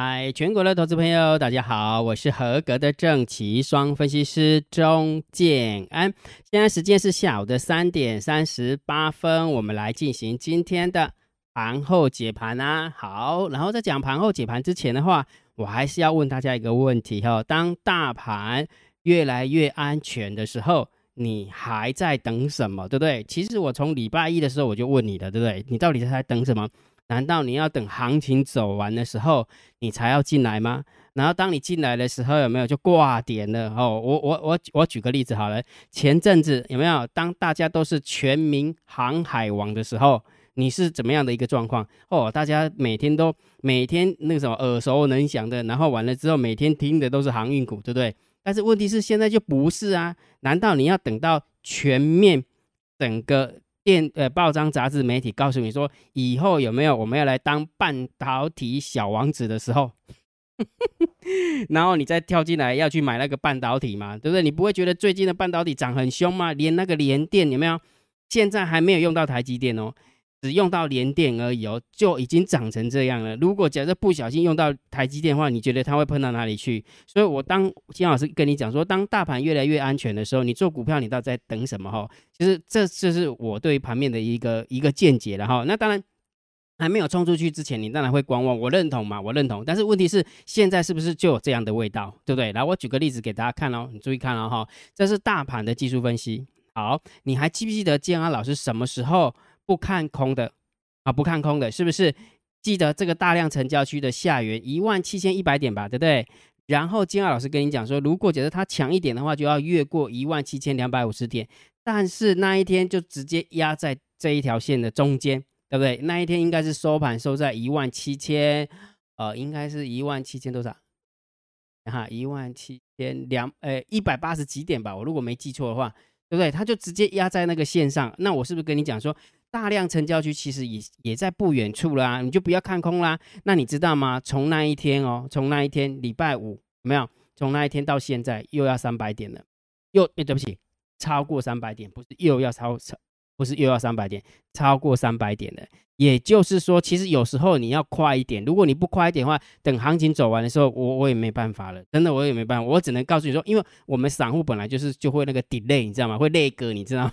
嗨，全国的投资朋友，大家好，我是合格的正奇双分析师钟建安。现在时间是下午的三点三十八分，我们来进行今天的盘后解盘啊。好，然后在讲盘后解盘之前的话，我还是要问大家一个问题哈：当大盘越来越安全的时候，你还在等什么？对不对？其实我从礼拜一的时候我就问你的，对不对？你到底在等什么？难道你要等行情走完的时候，你才要进来吗？然后当你进来的时候，有没有就挂点了？哦，我我我我举个例子好了，前阵子有没有当大家都是全民航海王的时候，你是怎么样的一个状况？哦，大家每天都每天那个什么耳熟能详的，然后完了之后每天听的都是航运股，对不对？但是问题是现在就不是啊？难道你要等到全面整个？电呃，报章、杂志、媒体告诉你说，以后有没有我们要来当半导体小王子的时候，然后你再跳进来要去买那个半导体嘛，对不对？你不会觉得最近的半导体涨很凶吗？连那个连电有没有？现在还没有用到台积电哦。只用到连电而已哦，就已经长成这样了。如果假设不小心用到台积电的话，你觉得它会碰到哪里去？所以我当金老师跟你讲说，当大盘越来越安全的时候，你做股票，你到底在等什么？哈，其实这就是我对盘面的一个一个见解了哈。那当然还没有冲出去之前，你当然会观望，我认同嘛，我认同。但是问题是，现在是不是就有这样的味道，对不对？来，我举个例子给大家看哦，你注意看哦哈，这是大盘的技术分析。好，你还记不记得建安老师什么时候？不看空的啊，不看空的，是不是？记得这个大量成交区的下缘一万七千一百点吧，对不对？然后金二老师跟你讲说，如果觉得它强一点的话，就要越过一万七千两百五十点。但是那一天就直接压在这一条线的中间，对不对？那一天应该是收盘收在一万七千，呃，应该是一万七千多少？哈，一万七千两，呃，一百八十几点吧？我如果没记错的话，对不对？他就直接压在那个线上。那我是不是跟你讲说？大量成交区其实也也在不远处啦，你就不要看空啦。那你知道吗？从那一天哦，从那一天礼拜五有没有？从那一天到现在又要三百点了，又哎对不起，超过三百点，不是又要超超，不是又要三百点，超过三百点了。也就是说，其实有时候你要快一点，如果你不快一点的话，等行情走完的时候，我我也没办法了，真的我也没办法，我只能告诉你说，因为我们散户本来就是就会那个 delay，你知道吗？会累个，你知道吗？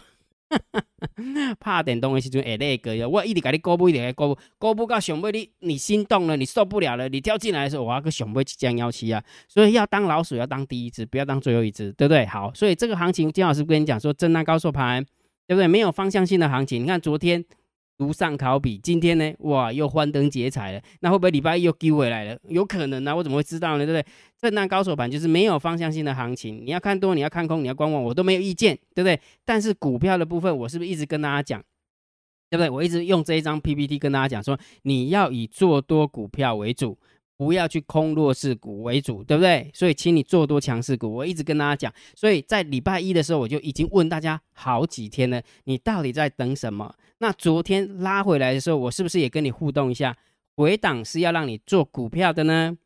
怕点东的时阵会那个，我一直给你公布，一直给你公布，公布到上尾你你心动了，你受不了了，你跳进来的时候，我要个上尾即将幺七啊，所以要当老鼠要当第一只，不要当最后一只，对不对？好，所以这个行情金老师跟你讲说，震荡高手盘，对不对？没有方向性的行情，你看昨天。如上考比，今天呢，哇，又欢灯结彩了。那会不会礼拜一又丢回来了？有可能啊，我怎么会知道呢？对不对？震荡高手盘就是没有方向性的行情，你要看多，你要看空，你要观望，我都没有意见，对不对？但是股票的部分，我是不是一直跟大家讲，对不对？我一直用这一张 PPT 跟大家讲说，你要以做多股票为主。不要去空弱势股为主，对不对？所以，请你做多强势股。我一直跟大家讲，所以在礼拜一的时候，我就已经问大家好几天了，你到底在等什么？那昨天拉回来的时候，我是不是也跟你互动一下？回档是要让你做股票的呢，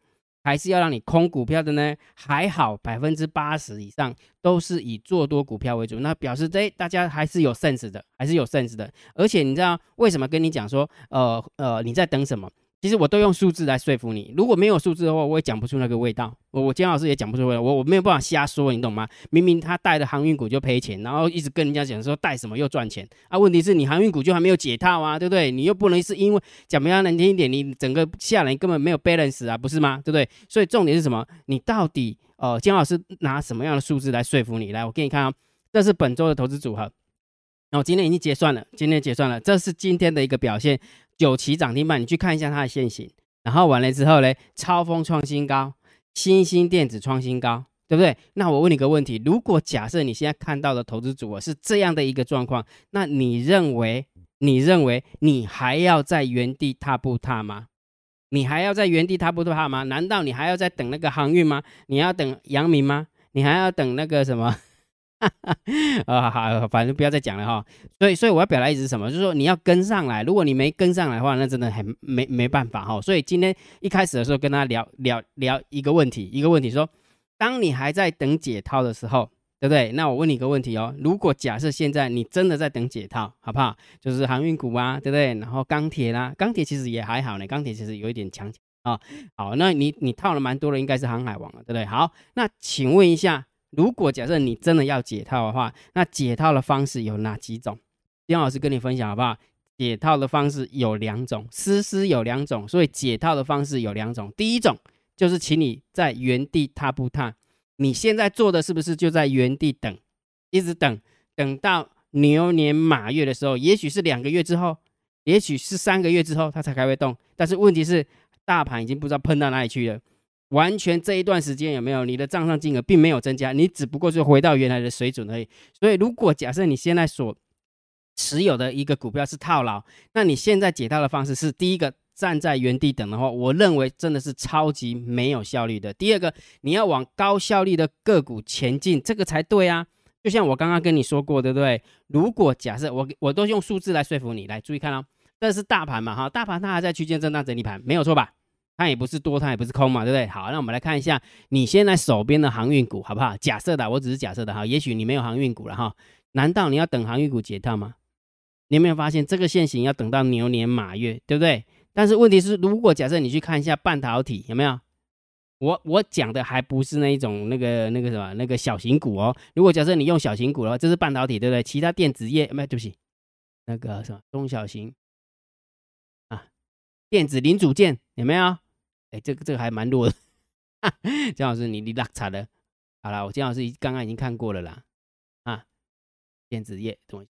还是要让你空股票的呢？还好，百分之八十以上都是以做多股票为主，那表示这大家还是有 sense 的，还是有 sense 的。而且你知道为什么跟你讲说，呃呃，你在等什么？其实我都用数字来说服你，如果没有数字的话，我也讲不出那个味道。我我姜老师也讲不出味道，我我没有办法瞎说，你懂吗？明明他带的航运股就赔钱，然后一直跟人家讲说带什么又赚钱啊？问题是你航运股就还没有解套啊，对不对？你又不能是因为讲比较难听一点，你整个下来根本没有 balance 啊，不是吗？对不对？所以重点是什么？你到底呃，姜老师拿什么样的数字来说服你？来，我给你看啊，这是本周的投资组合。那我今天已经结算了，今天结算了，这是今天的一个表现。九旗涨停板，你去看一下它的线型，然后完了之后呢，超风创新高，新兴电子创新高，对不对？那我问你个问题：如果假设你现在看到的投资组合是这样的一个状况，那你认为你认为你还要在原地踏步踏吗？你还要在原地踏步踏吗？难道你还要在等那个航运吗？你要等阳明吗？你还要等那个什么？啊好，反正不要再讲了哈。所以，所以我要表达意思是什么？就是说你要跟上来。如果你没跟上来的话，那真的很没没办法哈。所以今天一开始的时候跟他聊聊聊一个问题，一个问题说，当你还在等解套的时候，对不对？那我问你一个问题哦。如果假设现在你真的在等解套，好不好？就是航运股啊，对不对？然后钢铁啦，钢铁其实也还好呢。钢铁其实有一点强啊。好，那你你套了蛮多的，应该是航海王了，对不对？好，那请问一下，如果假设你真的要解套的话，那解套的方式有哪几种？丁老师跟你分享好不好？解套的方式有两种，思思有两种，所以解套的方式有两种。第一种就是请你在原地踏步踏，你现在做的是不是就在原地等，一直等，等到牛年马月的时候，也许是两个月之后。也许是三个月之后它才开会动，但是问题是大盘已经不知道喷到哪里去了。完全这一段时间有没有你的账上金额并没有增加，你只不过是回到原来的水准而已。所以如果假设你现在所持有的一个股票是套牢，那你现在解套的方式是第一个站在原地等的话，我认为真的是超级没有效率的。第二个你要往高效率的个股前进，这个才对啊。就像我刚刚跟你说过，对不对？如果假设我我都用数字来说服你，来注意看哦。这是大盘嘛，哈，大盘它还在区间震荡整理盘，没有错吧？它也不是多，它也不是空嘛，对不对？好，那我们来看一下你现在手边的航运股，好不好？假设的，我只是假设的哈，也许你没有航运股了哈，难道你要等航运股解套吗？你有没有发现这个线型要等到牛年马月，对不对？但是问题是，如果假设你去看一下半导体，有没有？我我讲的还不是那一种那个那个什么那个小型股哦。如果假设你用小型股的话，这是半导体，对不对？其他电子业没，对不起，那个什么中小型啊。电子零组件有没有？哎，这个这个还蛮弱的。姜老师，你你拉差了。好了，我姜老师刚刚已经看过了啦。啊，电子业东西。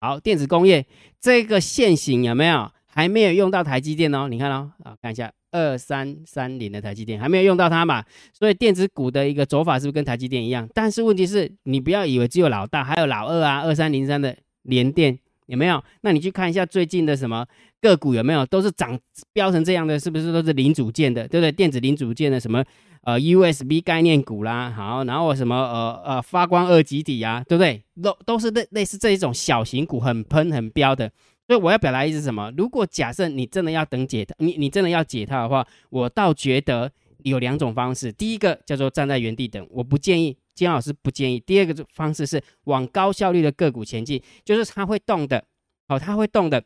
好，电子工业这个线型有没有？还没有用到台积电哦。你看哦，啊，看一下二三三零的台积电还没有用到它嘛？所以电子股的一个走法是不是跟台积电一样？但是问题是你不要以为只有老大，还有老二啊，二三零三的联电。有没有？那你去看一下最近的什么个股有没有？都是涨飙成这样的，是不是都是零组件的，对不对？电子零组件的什么呃 USB 概念股啦，好，然后什么呃呃发光二极体啊，对不对？都都是类类似这一种小型股，很喷很飙的。所以我要表达意思什么？如果假设你真的要等解套，你你真的要解套的话，我倒觉得有两种方式。第一个叫做站在原地等，我不建议。金老师不建议。第二个方式是往高效率的个股前进，就是它会动的，哦，它会动的。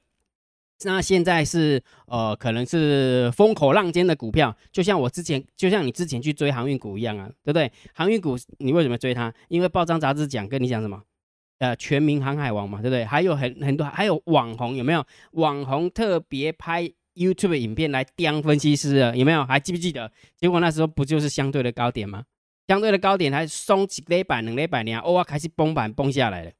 那现在是呃，可能是风口浪尖的股票，就像我之前，就像你之前去追航运股一样啊，对不对？航运股你为什么追它？因为报章杂志讲跟你讲什么？呃，全民航海王嘛，对不对？还有很很多，还有网红有没有？网红特别拍 YouTube 影片来刁分析师啊，有没有？还记不记得？结果那时候不就是相对的高点吗？相对的高点还松几雷板、两雷板，然后哇开始崩板崩下来了，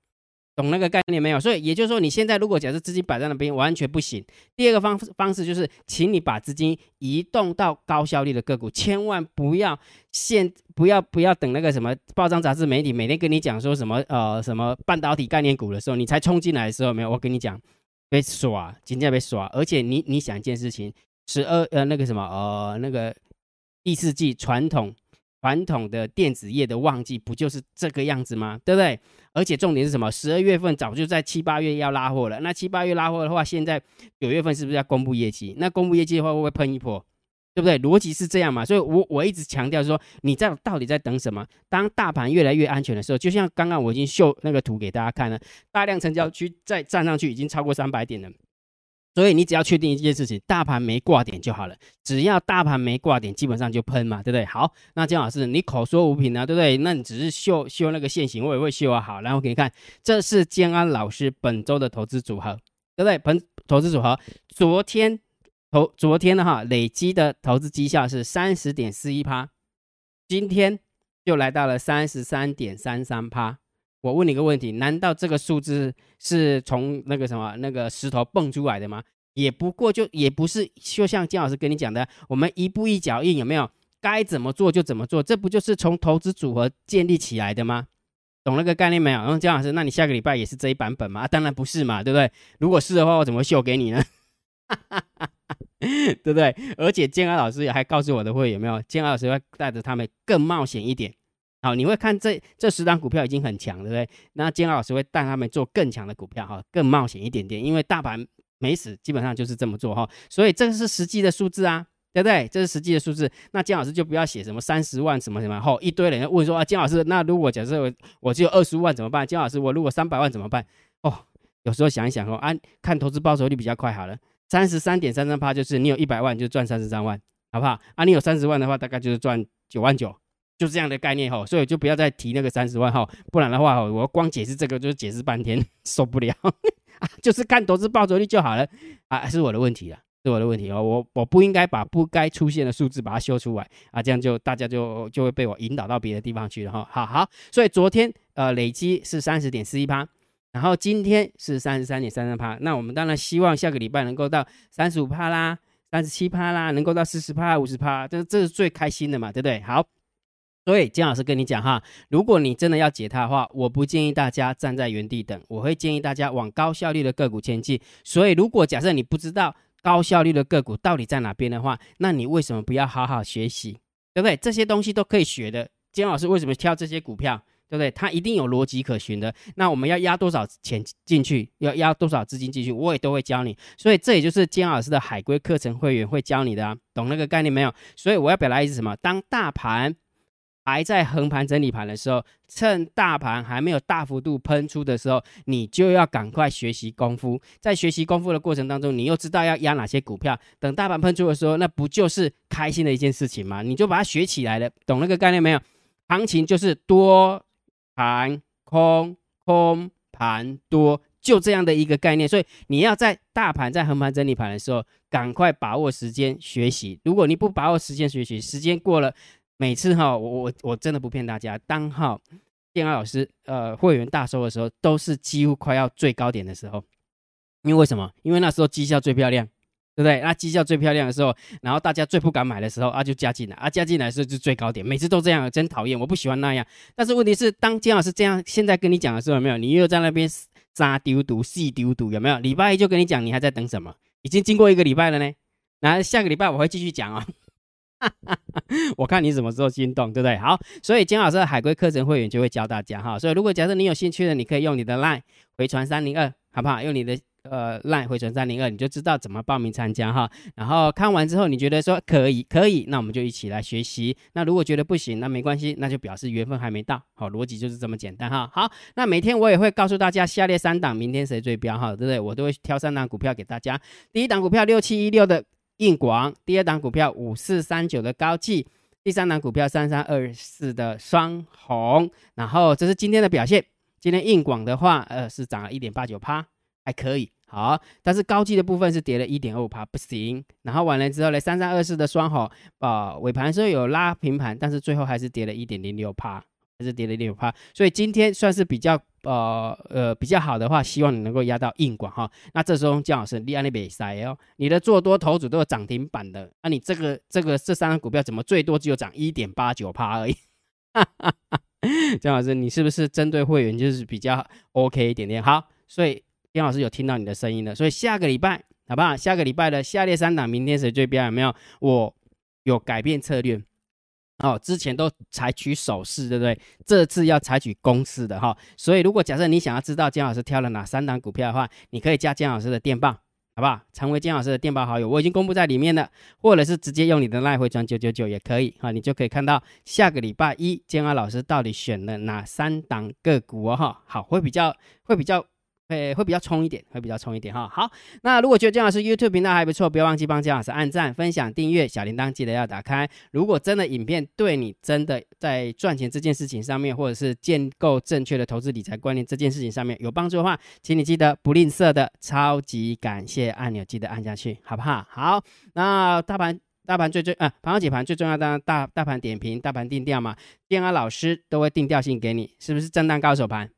懂那个概念没有？所以也就是说，你现在如果假设资金摆在那边，完全不行。第二个方方式就是，请你把资金移动到高效率的个股，千万不要现不要不要等那个什么报章杂志媒体每天跟你讲说什么呃什么半导体概念股的时候，你才冲进来的时候，没有？我跟你讲，被耍，今天被耍。而且你你想一件事情，十二呃那个什么呃那个第四季传统。传统的电子业的旺季不就是这个样子吗？对不对？而且重点是什么？十二月份早就在七八月要拉货了。那七八月拉货的话，现在九月份是不是要公布业绩？那公布业绩的话，会不会喷一波？对不对？逻辑是这样嘛？所以，我我一直强调说，你在到底在等什么？当大盘越来越安全的时候，就像刚刚我已经秀那个图给大家看了，大量成交区再站上去已经超过三百点了。所以你只要确定一件事情，大盘没挂点就好了。只要大盘没挂点，基本上就喷嘛，对不对？好，那姜老师，你口说无凭啊，对不对？那你只是秀秀那个线型，我也会秀啊。好，然后给你看，这是建安老师本周的投资组合，对不对？本投资组合，昨天投昨天的哈累积的投资绩效是三十点四一趴，今天就来到了三十三点三三趴。我问你个问题，难道这个数字是从那个什么那个石头蹦出来的吗？也不过就也不是，就像金老师跟你讲的，我们一步一脚印，有没有？该怎么做就怎么做，这不就是从投资组合建立起来的吗？懂那个概念没有？然后姜老师，那你下个礼拜也是这一版本吗？当然不是嘛，对不对？如果是的话，我怎么秀给你呢？对不对？而且建安老师也还告诉我的会有没有？建安老师会带着他们更冒险一点。好，你会看这这十张股票已经很强，对不对？那金老师会带他们做更强的股票，哈，更冒险一点点，因为大盘没死，基本上就是这么做，哈。所以这个是实际的数字啊，对不对？这是实际的数字。那金老师就不要写什么三十万什么什么，后一堆人问说啊，金老师，那如果假设我只有二十万怎么办？金老师，我如果三百万怎么办？哦，有时候想一想哦，啊看投资报酬率比较快好了。三十三点三三趴就是你有一百万就赚三十三万，好不好？啊，你有三十万的话，大概就是赚九万九，就这样的概念哈。所以就不要再提那个三十万哈，不然的话我光解释这个就是解释半天，受不了 啊。就是看投资报酬率就好了啊，是我的问题了。是我的问题哦，我我不应该把不该出现的数字把它修出来啊，这样就大家就就会被我引导到别的地方去了哈。好好，所以昨天呃累积是三十点四一趴，然后今天是三十三点三三趴，那我们当然希望下个礼拜能够到三十五趴啦，三十七趴啦，能够到四十趴、五十趴，这这是最开心的嘛，对不对？好，所以金老师跟你讲哈，如果你真的要解它的话，我不建议大家站在原地等，我会建议大家往高效率的个股前进。所以如果假设你不知道，高效率的个股到底在哪边的话，那你为什么不要好好学习，对不对？这些东西都可以学的。金老师为什么挑这些股票，对不对？它一定有逻辑可循的。那我们要压多少钱进去，要压多少资金进去，我也都会教你。所以这也就是金老师的海归课程会员会教你的，懂那个概念没有？所以我要表达意思什么？当大盘。还在横盘整理盘的时候，趁大盘还没有大幅度喷出的时候，你就要赶快学习功夫。在学习功夫的过程当中，你又知道要压哪些股票。等大盘喷出的时候，那不就是开心的一件事情吗？你就把它学起来了，懂那个概念没有？行情就是多盘空，空盘多，就这样的一个概念。所以你要在大盘在横盘整理盘的时候，赶快把握时间学习。如果你不把握时间学习，时间过了。每次哈，我我我真的不骗大家，当哈电话老师呃会员大收的时候，都是几乎快要最高点的时候。因为为什么？因为那时候绩效最漂亮，对不对？那绩效最漂亮的时候，然后大家最不敢买的时候啊，就加进来啊，加进来的时候就最高点。每次都这样，真讨厌，我不喜欢那样。但是问题是，当姜老师这样现在跟你讲的时候，有没有？你又在那边杀丢毒、细丢毒，有没有？礼拜一就跟你讲，你还在等什么？已经经过一个礼拜了呢。那下个礼拜我会继续讲啊。我看你什么时候心动，对不对？好，所以金老师的海龟课程会员就会教大家哈。所以如果假设你有兴趣的，你可以用你的 LINE 回传三零二，好不好？用你的呃 LINE 回传三零二，你就知道怎么报名参加哈。然后看完之后，你觉得说可以，可以，那我们就一起来学习。那如果觉得不行，那没关系，那就表示缘分还没到。好，逻辑就是这么简单哈。好，那每天我也会告诉大家下列三档明天谁最标哈，对不对？我都会挑三档股票给大家。第一档股票六七一六的。硬广，第二档股票五四三九的高技，第三档股票三三二四的双红，然后这是今天的表现。今天硬广的话，呃，是涨了一点八九趴，还可以，好。但是高技的部分是跌了一点二五趴，不行。然后完了之后呢，三三二四的双红，呃，尾盘时候有拉平盘，但是最后还是跌了一点零六趴。还是跌了六趴，所以今天算是比较呃呃比较好的话，希望你能够压到硬管哈。那这时候姜老师，你安利比赛哦，你的做多头组都有涨停板的，那你这个这个这三个股票怎么最多只有涨一点八九趴而已？姜老师，你是不是针对会员就是比较 OK 一点点？好，所以姜老师有听到你的声音了，所以下个礼拜好不好？下个礼拜的下列三档，明天谁最标有没有？我有改变策略。哦，之前都采取手势，对不对？这次要采取公式的哈。所以，如果假设你想要知道姜老师挑了哪三档股票的话，你可以加姜老师的电报，好不好？成为姜老师的电报好友，我已经公布在里面了。或者是直接用你的赖回传九九九也可以哈，你就可以看到下个礼拜一姜老师到底选了哪三档个股哦哈。好，会比较会比较。会会比较冲一点，会比较冲一点哈。好，那如果觉得姜老师 YouTube 频道还不错，不要忘记帮姜老师按赞、分享、订阅，小铃铛记得要打开。如果真的影片对你真的在赚钱这件事情上面，或者是建构正确的投资理财观念这件事情上面有帮助的话，请你记得不吝啬的超级感谢按钮，记得按下去，好不好？好，那大盘大盘最最啊，盘后解盘最重要的大大盘点评、大盘定调嘛，姜老师都会定调性给你，是不是震荡高手盘？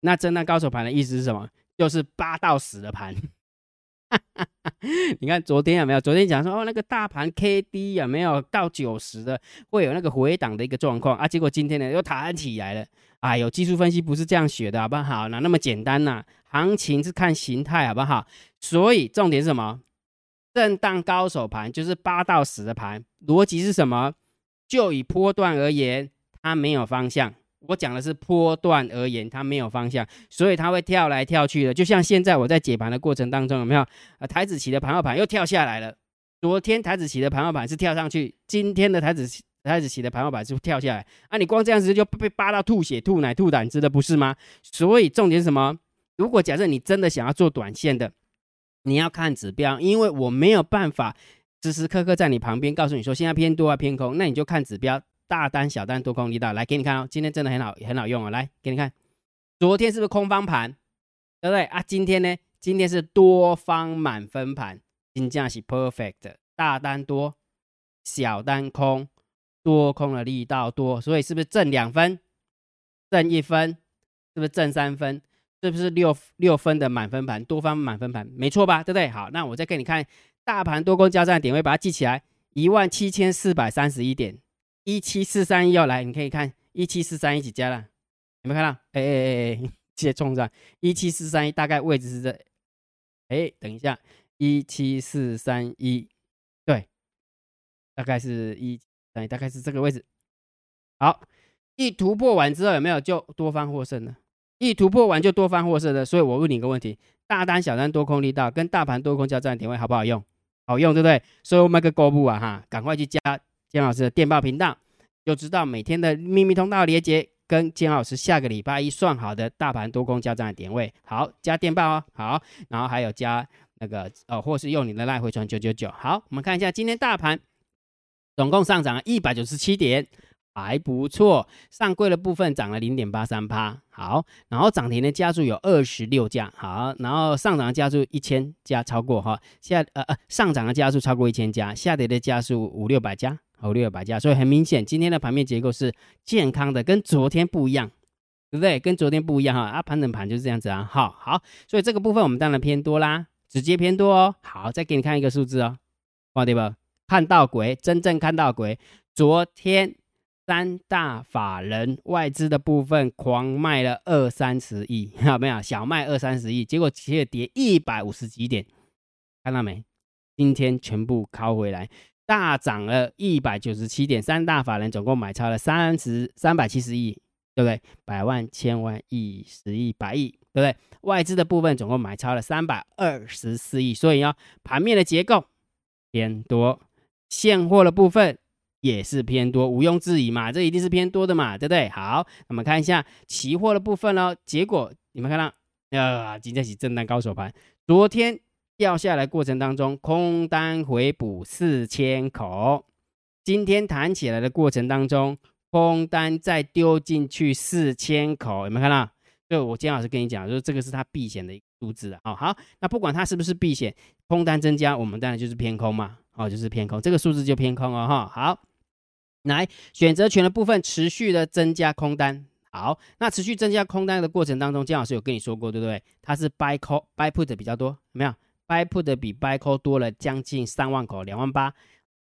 那震荡高手盘的意思是什么？就是八到十的盘。你看昨天有没有？昨天讲说哦，那个大盘 K D 有没有到九十的，会有那个回档的一个状况啊？结果今天呢又弹起来了。哎呦，技术分析不是这样学的，好不好？哪那么简单呐？行情是看形态，好不好？所以重点是什么？震荡高手盘就是八到十的盘，逻辑是什么？就以波段而言，它没有方向。我讲的是波段而言，它没有方向，所以它会跳来跳去的。就像现在我在解盘的过程当中，有没有？啊，台子期的盘后盘又跳下来了。昨天台子期的盘后盘是跳上去，今天的台子台子期的盘后盘是跳下来。啊，你光这样子就被扒到吐血、吐奶、吐胆汁的，不是吗？所以重点是什么？如果假设你真的想要做短线的，你要看指标，因为我没有办法时时刻刻在你旁边告诉你说现在偏多啊偏空，那你就看指标，大单小单多空力道来给你看哦。今天真的很好很好用哦，来给你看，昨天是不是空方盘，对不对啊？今天呢？今天是多方满分盘，金价是 perfect，大单多，小单空，多空的力道多，所以是不是挣两分，挣一分，是不是挣三分？是不是六六分的满分盘，多方满分盘，没错吧？对不对？好，那我再给你看大盘多空交战点位，把它记起来，一万七千四百三十一点，一七四三一要来，你可以看一七四三一起加了，有没有看到？哎哎哎哎，直 接冲上一七四三一，大概位置是这，哎，等一下，一七四三一，对，大概是一等，大概是这个位置。好，一突破完之后，有没有就多方获胜呢？一突破完就多方获胜的，所以我问你一个问题：大单、小单多空力道跟大盘多空交战点位好不好用？好用，对不对？所以我们个购物啊，哈，赶快去加金老师的电报频道，就知道每天的秘密通道连接跟金老师下个礼拜一算好的大盘多空交战的点位。好，加电报哦，好，然后还有加那个呃，或是用你的赖回传九九九。好，我们看一下今天大盘总共上涨了一百九十七点。还不错，上柜的部分涨了零点八三趴，好，然后涨停的家数有二十六家，好，然后上涨的家数一千家超过哈，下呃呃上涨的家数超过一千家，下跌的家数五六百家，五六百家，所以很明显今天的盘面结构是健康的，跟昨天不一样，对不对？跟昨天不一样哈，啊盘整盘就是这样子啊，好好，所以这个部分我们当然偏多啦，直接偏多哦，好，再给你看一个数字哦，哇对吧？看到鬼，真正看到鬼，昨天。三大法人外资的部分狂卖了二三十亿，有没有？小卖二三十亿，结果直接跌一百五十几点，看到没？今天全部靠回来，大涨了一百九十七点。三大法人总共买超了三十三百七十亿，对不对？百万、千万、亿、十亿、百亿，对不对？外资的部分总共买超了三百二十四亿，所以哦，盘面的结构偏多，现货的部分。也是偏多，毋庸置疑嘛，这一定是偏多的嘛，对不对？好，我们看一下期货的部分哦。结果你们看到，啊，今天是震荡高手盘，昨天掉下来过程当中，空单回补四千口，今天弹起来的过程当中，空单再丢进去四千口，有没有看到？就我金老师跟你讲，就是这个是它避险的一个数字啊。好，那不管它是不是避险，空单增加，我们当然就是偏空嘛，哦，就是偏空，这个数字就偏空哦，哈，好。来，选择权的部分持续的增加空单。好，那持续增加空单的过程当中，姜老师有跟你说过，对不对？它是 buy call buy put 比较多，有没有？buy put 的比 buy call 多了将近三万口，两万八。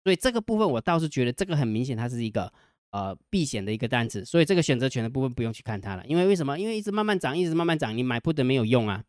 所以这个部分我倒是觉得这个很明显，它是一个呃避险的一个单子。所以这个选择权的部分不用去看它了，因为为什么？因为一直慢慢涨，一直慢慢涨，你买 put 没有用啊，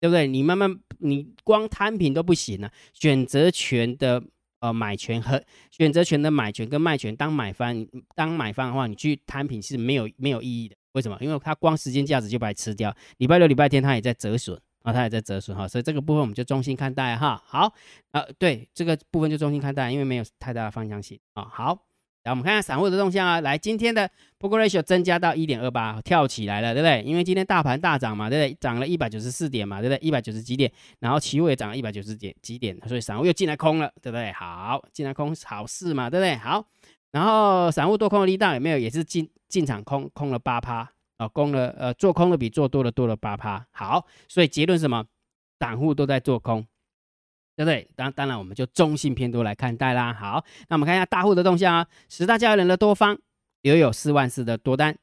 对不对？你慢慢你光摊平都不行啊，选择权的。呃，买权和选择权的买权跟卖权当买方，当买方的话，你去摊平是没有没有意义的。为什么？因为它光时间价值就把它吃掉。礼拜六、礼拜天它也在折损啊，它也在折损哈，所以这个部分我们就中心看待哈。好，呃，对这个部分就中心看待，因为没有太大的方向性啊。好。来，我们看下散户的动向啊。来，今天的 p o k ratio 增加到一点二八，跳起来了，对不对？因为今天大盘大涨嘛，对不对？涨了一百九十四点嘛，对不对？一百九十几点，然后期货也涨了一百九十点几点，所以散户又进来空了，对不对？好，进来空好事嘛，对不对？好，然后散户多空的力道有没有？也是进进场空空了八趴啊，空了呃做空的比做多的多了八趴。好，所以结论什么？散户都在做空。对不对？当当然，我们就中性偏多来看待啦。好，那我们看一下大户的动向啊。十大交易人的多方留有四万四的多单，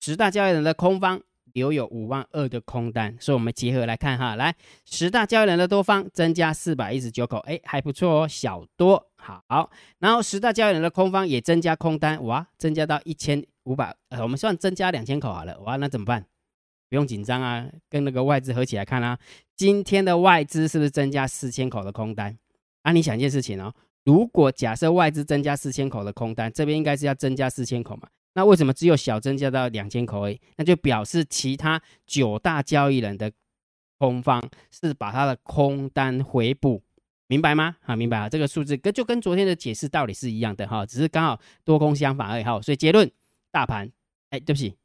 十大交易人的空方留有五万二的空单。所以，我们结合来看哈，来十大交易人的多方增加四百一十九口，哎，还不错哦，小多好。然后十大交易人的空方也增加空单，哇，增加到一千五百，呃，我们算增加两千口好了，哇，那怎么办？不用紧张啊，跟那个外资合起来看啊。今天的外资是不是增加四千口的空单？啊，你想一件事情哦，如果假设外资增加四千口的空单，这边应该是要增加四千口嘛？那为什么只有小增加到两千口而已？那就表示其他九大交易人的空方是把他的空单回补，明白吗？啊，明白啊，这个数字跟就跟昨天的解释道理是一样的哈，只是刚好多空相反而已哈。所以结论，大盘，哎，对不起。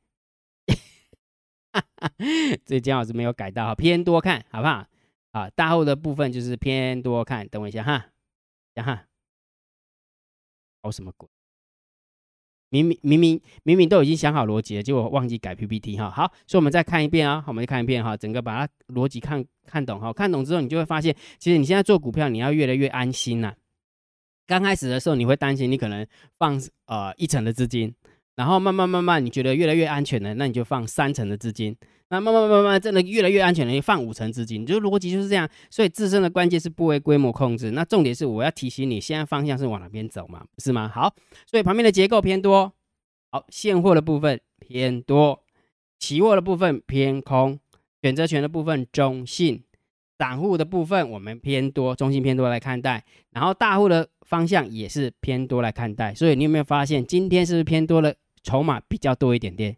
这姜老师没有改到哈，偏多看好不好？啊，大后的部分就是偏多看，等我一下哈，等哈，搞什么鬼？明明明明明明都已经想好逻辑了，结果忘记改 PPT 哈。好，所以我们再看一遍啊，我们再看一遍哈，整个把它逻辑看看懂哈。看懂之后，你就会发现，其实你现在做股票，你要越来越安心呐。刚开始的时候，你会担心你可能放呃一层的资金，然后慢慢慢慢，你觉得越来越安全了，那你就放三成的资金。那慢慢慢慢真的越来越安全了，你放五成资金，就逻辑就是这样。所以自身的关键是部位规模控制。那重点是我要提醒你，现在方向是往哪边走嘛？是吗？好，所以旁边的结构偏多，好，现货的部分偏多，期货的部分偏空，选择权的部分中性，散户的部分我们偏多，中性偏多来看待。然后大户的方向也是偏多来看待。所以你有没有发现今天是不是偏多了？筹码比较多一点点，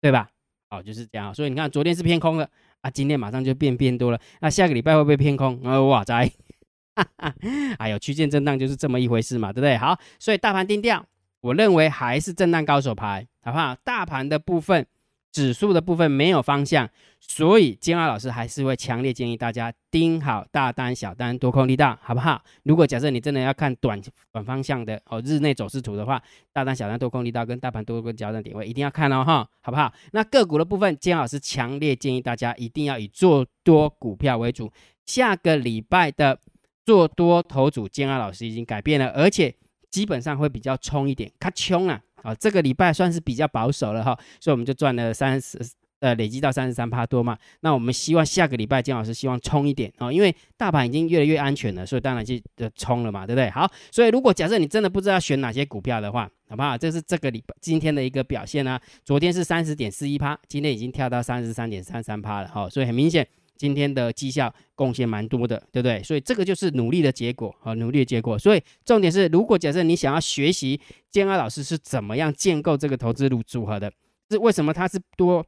对吧？好，就是这样。所以你看，昨天是偏空的啊，今天马上就变变多了。那下个礼拜会不会偏空？啊，哇塞！哎呦，区间震荡就是这么一回事嘛，对不对？好，所以大盘定调，我认为还是震荡高手牌，好不好？大盘的部分。指数的部分没有方向，所以金二老师还是会强烈建议大家盯好大单、小单、多空力道，好不好？如果假设你真的要看短短方向的哦，日内走势图的话，大单、小单、多空力道跟大盘多个交战点位一定要看哦，哈，好不好？那个股的部分，金老师强烈建议大家一定要以做多股票为主。下个礼拜的做多头组，金二老师已经改变了，而且基本上会比较冲一点，咔冲啊！啊，这个礼拜算是比较保守了哈，所以我们就赚了三十，呃，累积到三十三趴多嘛。那我们希望下个礼拜金老师希望冲一点啊，因为大盘已经越来越安全了，所以当然就就冲了嘛，对不对？好，所以如果假设你真的不知道选哪些股票的话，好不好？这是这个礼拜今天的一个表现啊。昨天是三十点四一趴，今天已经跳到三十三点三三趴了哈，所以很明显。今天的绩效贡献蛮多的，对不对？所以这个就是努力的结果和，努力的结果。所以重点是，如果假设你想要学习建安老师是怎么样建构这个投资组组合的，是为什么它是多，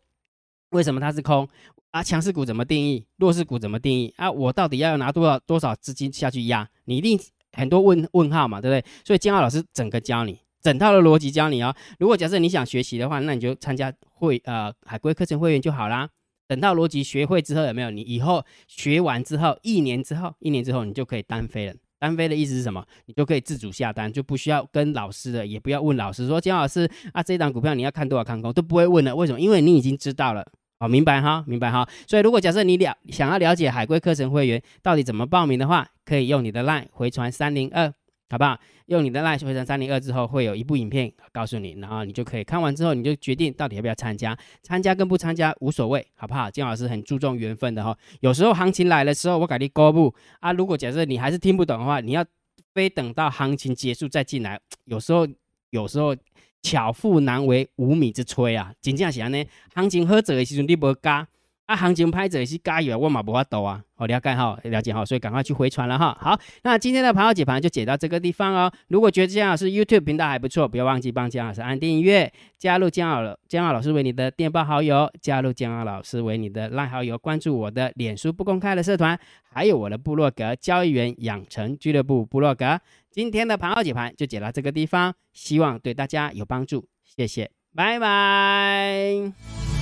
为什么它是空啊？强势股怎么定义？弱势股怎么定义啊？我到底要拿多少多少资金下去压？你一定很多问问号嘛，对不对？所以建安老师整个教你，整套的逻辑教你哦。如果假设你想学习的话，那你就参加会呃海龟课程会员就好啦。等到逻辑学会之后，有没有？你以后学完之后，一年之后，一年之后，你就可以单飞了。单飞的意思是什么？你就可以自主下单，就不需要跟老师的，也不要问老师说姜老师啊，这一档股票你要看多少看空都不会问了。为什么？因为你已经知道了。好，明白哈，明白哈。所以如果假设你了想要了解海龟课程会员到底怎么报名的话，可以用你的 LINE 回传三零二。好不好？用你的 Line 回成三零二之后，会有一部影片告诉你，然后你就可以看完之后，你就决定到底要不要参加。参加跟不参加无所谓，好不好？金老师很注重缘分的哈。有时候行情来的时候，我给你公布啊。如果假设你还是听不懂的话，你要非等到行情结束再进来。有时候，有时候巧妇难为无米之炊啊。真正是安呢，行情好做的时候你无加。啊，行情拍者是加油，我嘛不法抖啊，好了解哈，了解哈，所以赶快去回传了哈。好，那今天的盘后解盘就解到这个地方哦。如果觉得姜老师 YouTube 频道还不错，不要忘记帮姜老师按订阅，加入姜老姜老师为你的电报好友，加入姜老师为你的赖好友，关注我的脸书不公开的社团，还有我的部落格交易员养成俱乐部部落格。今天的盘后解盘就解到这个地方，希望对大家有帮助，谢谢，拜拜。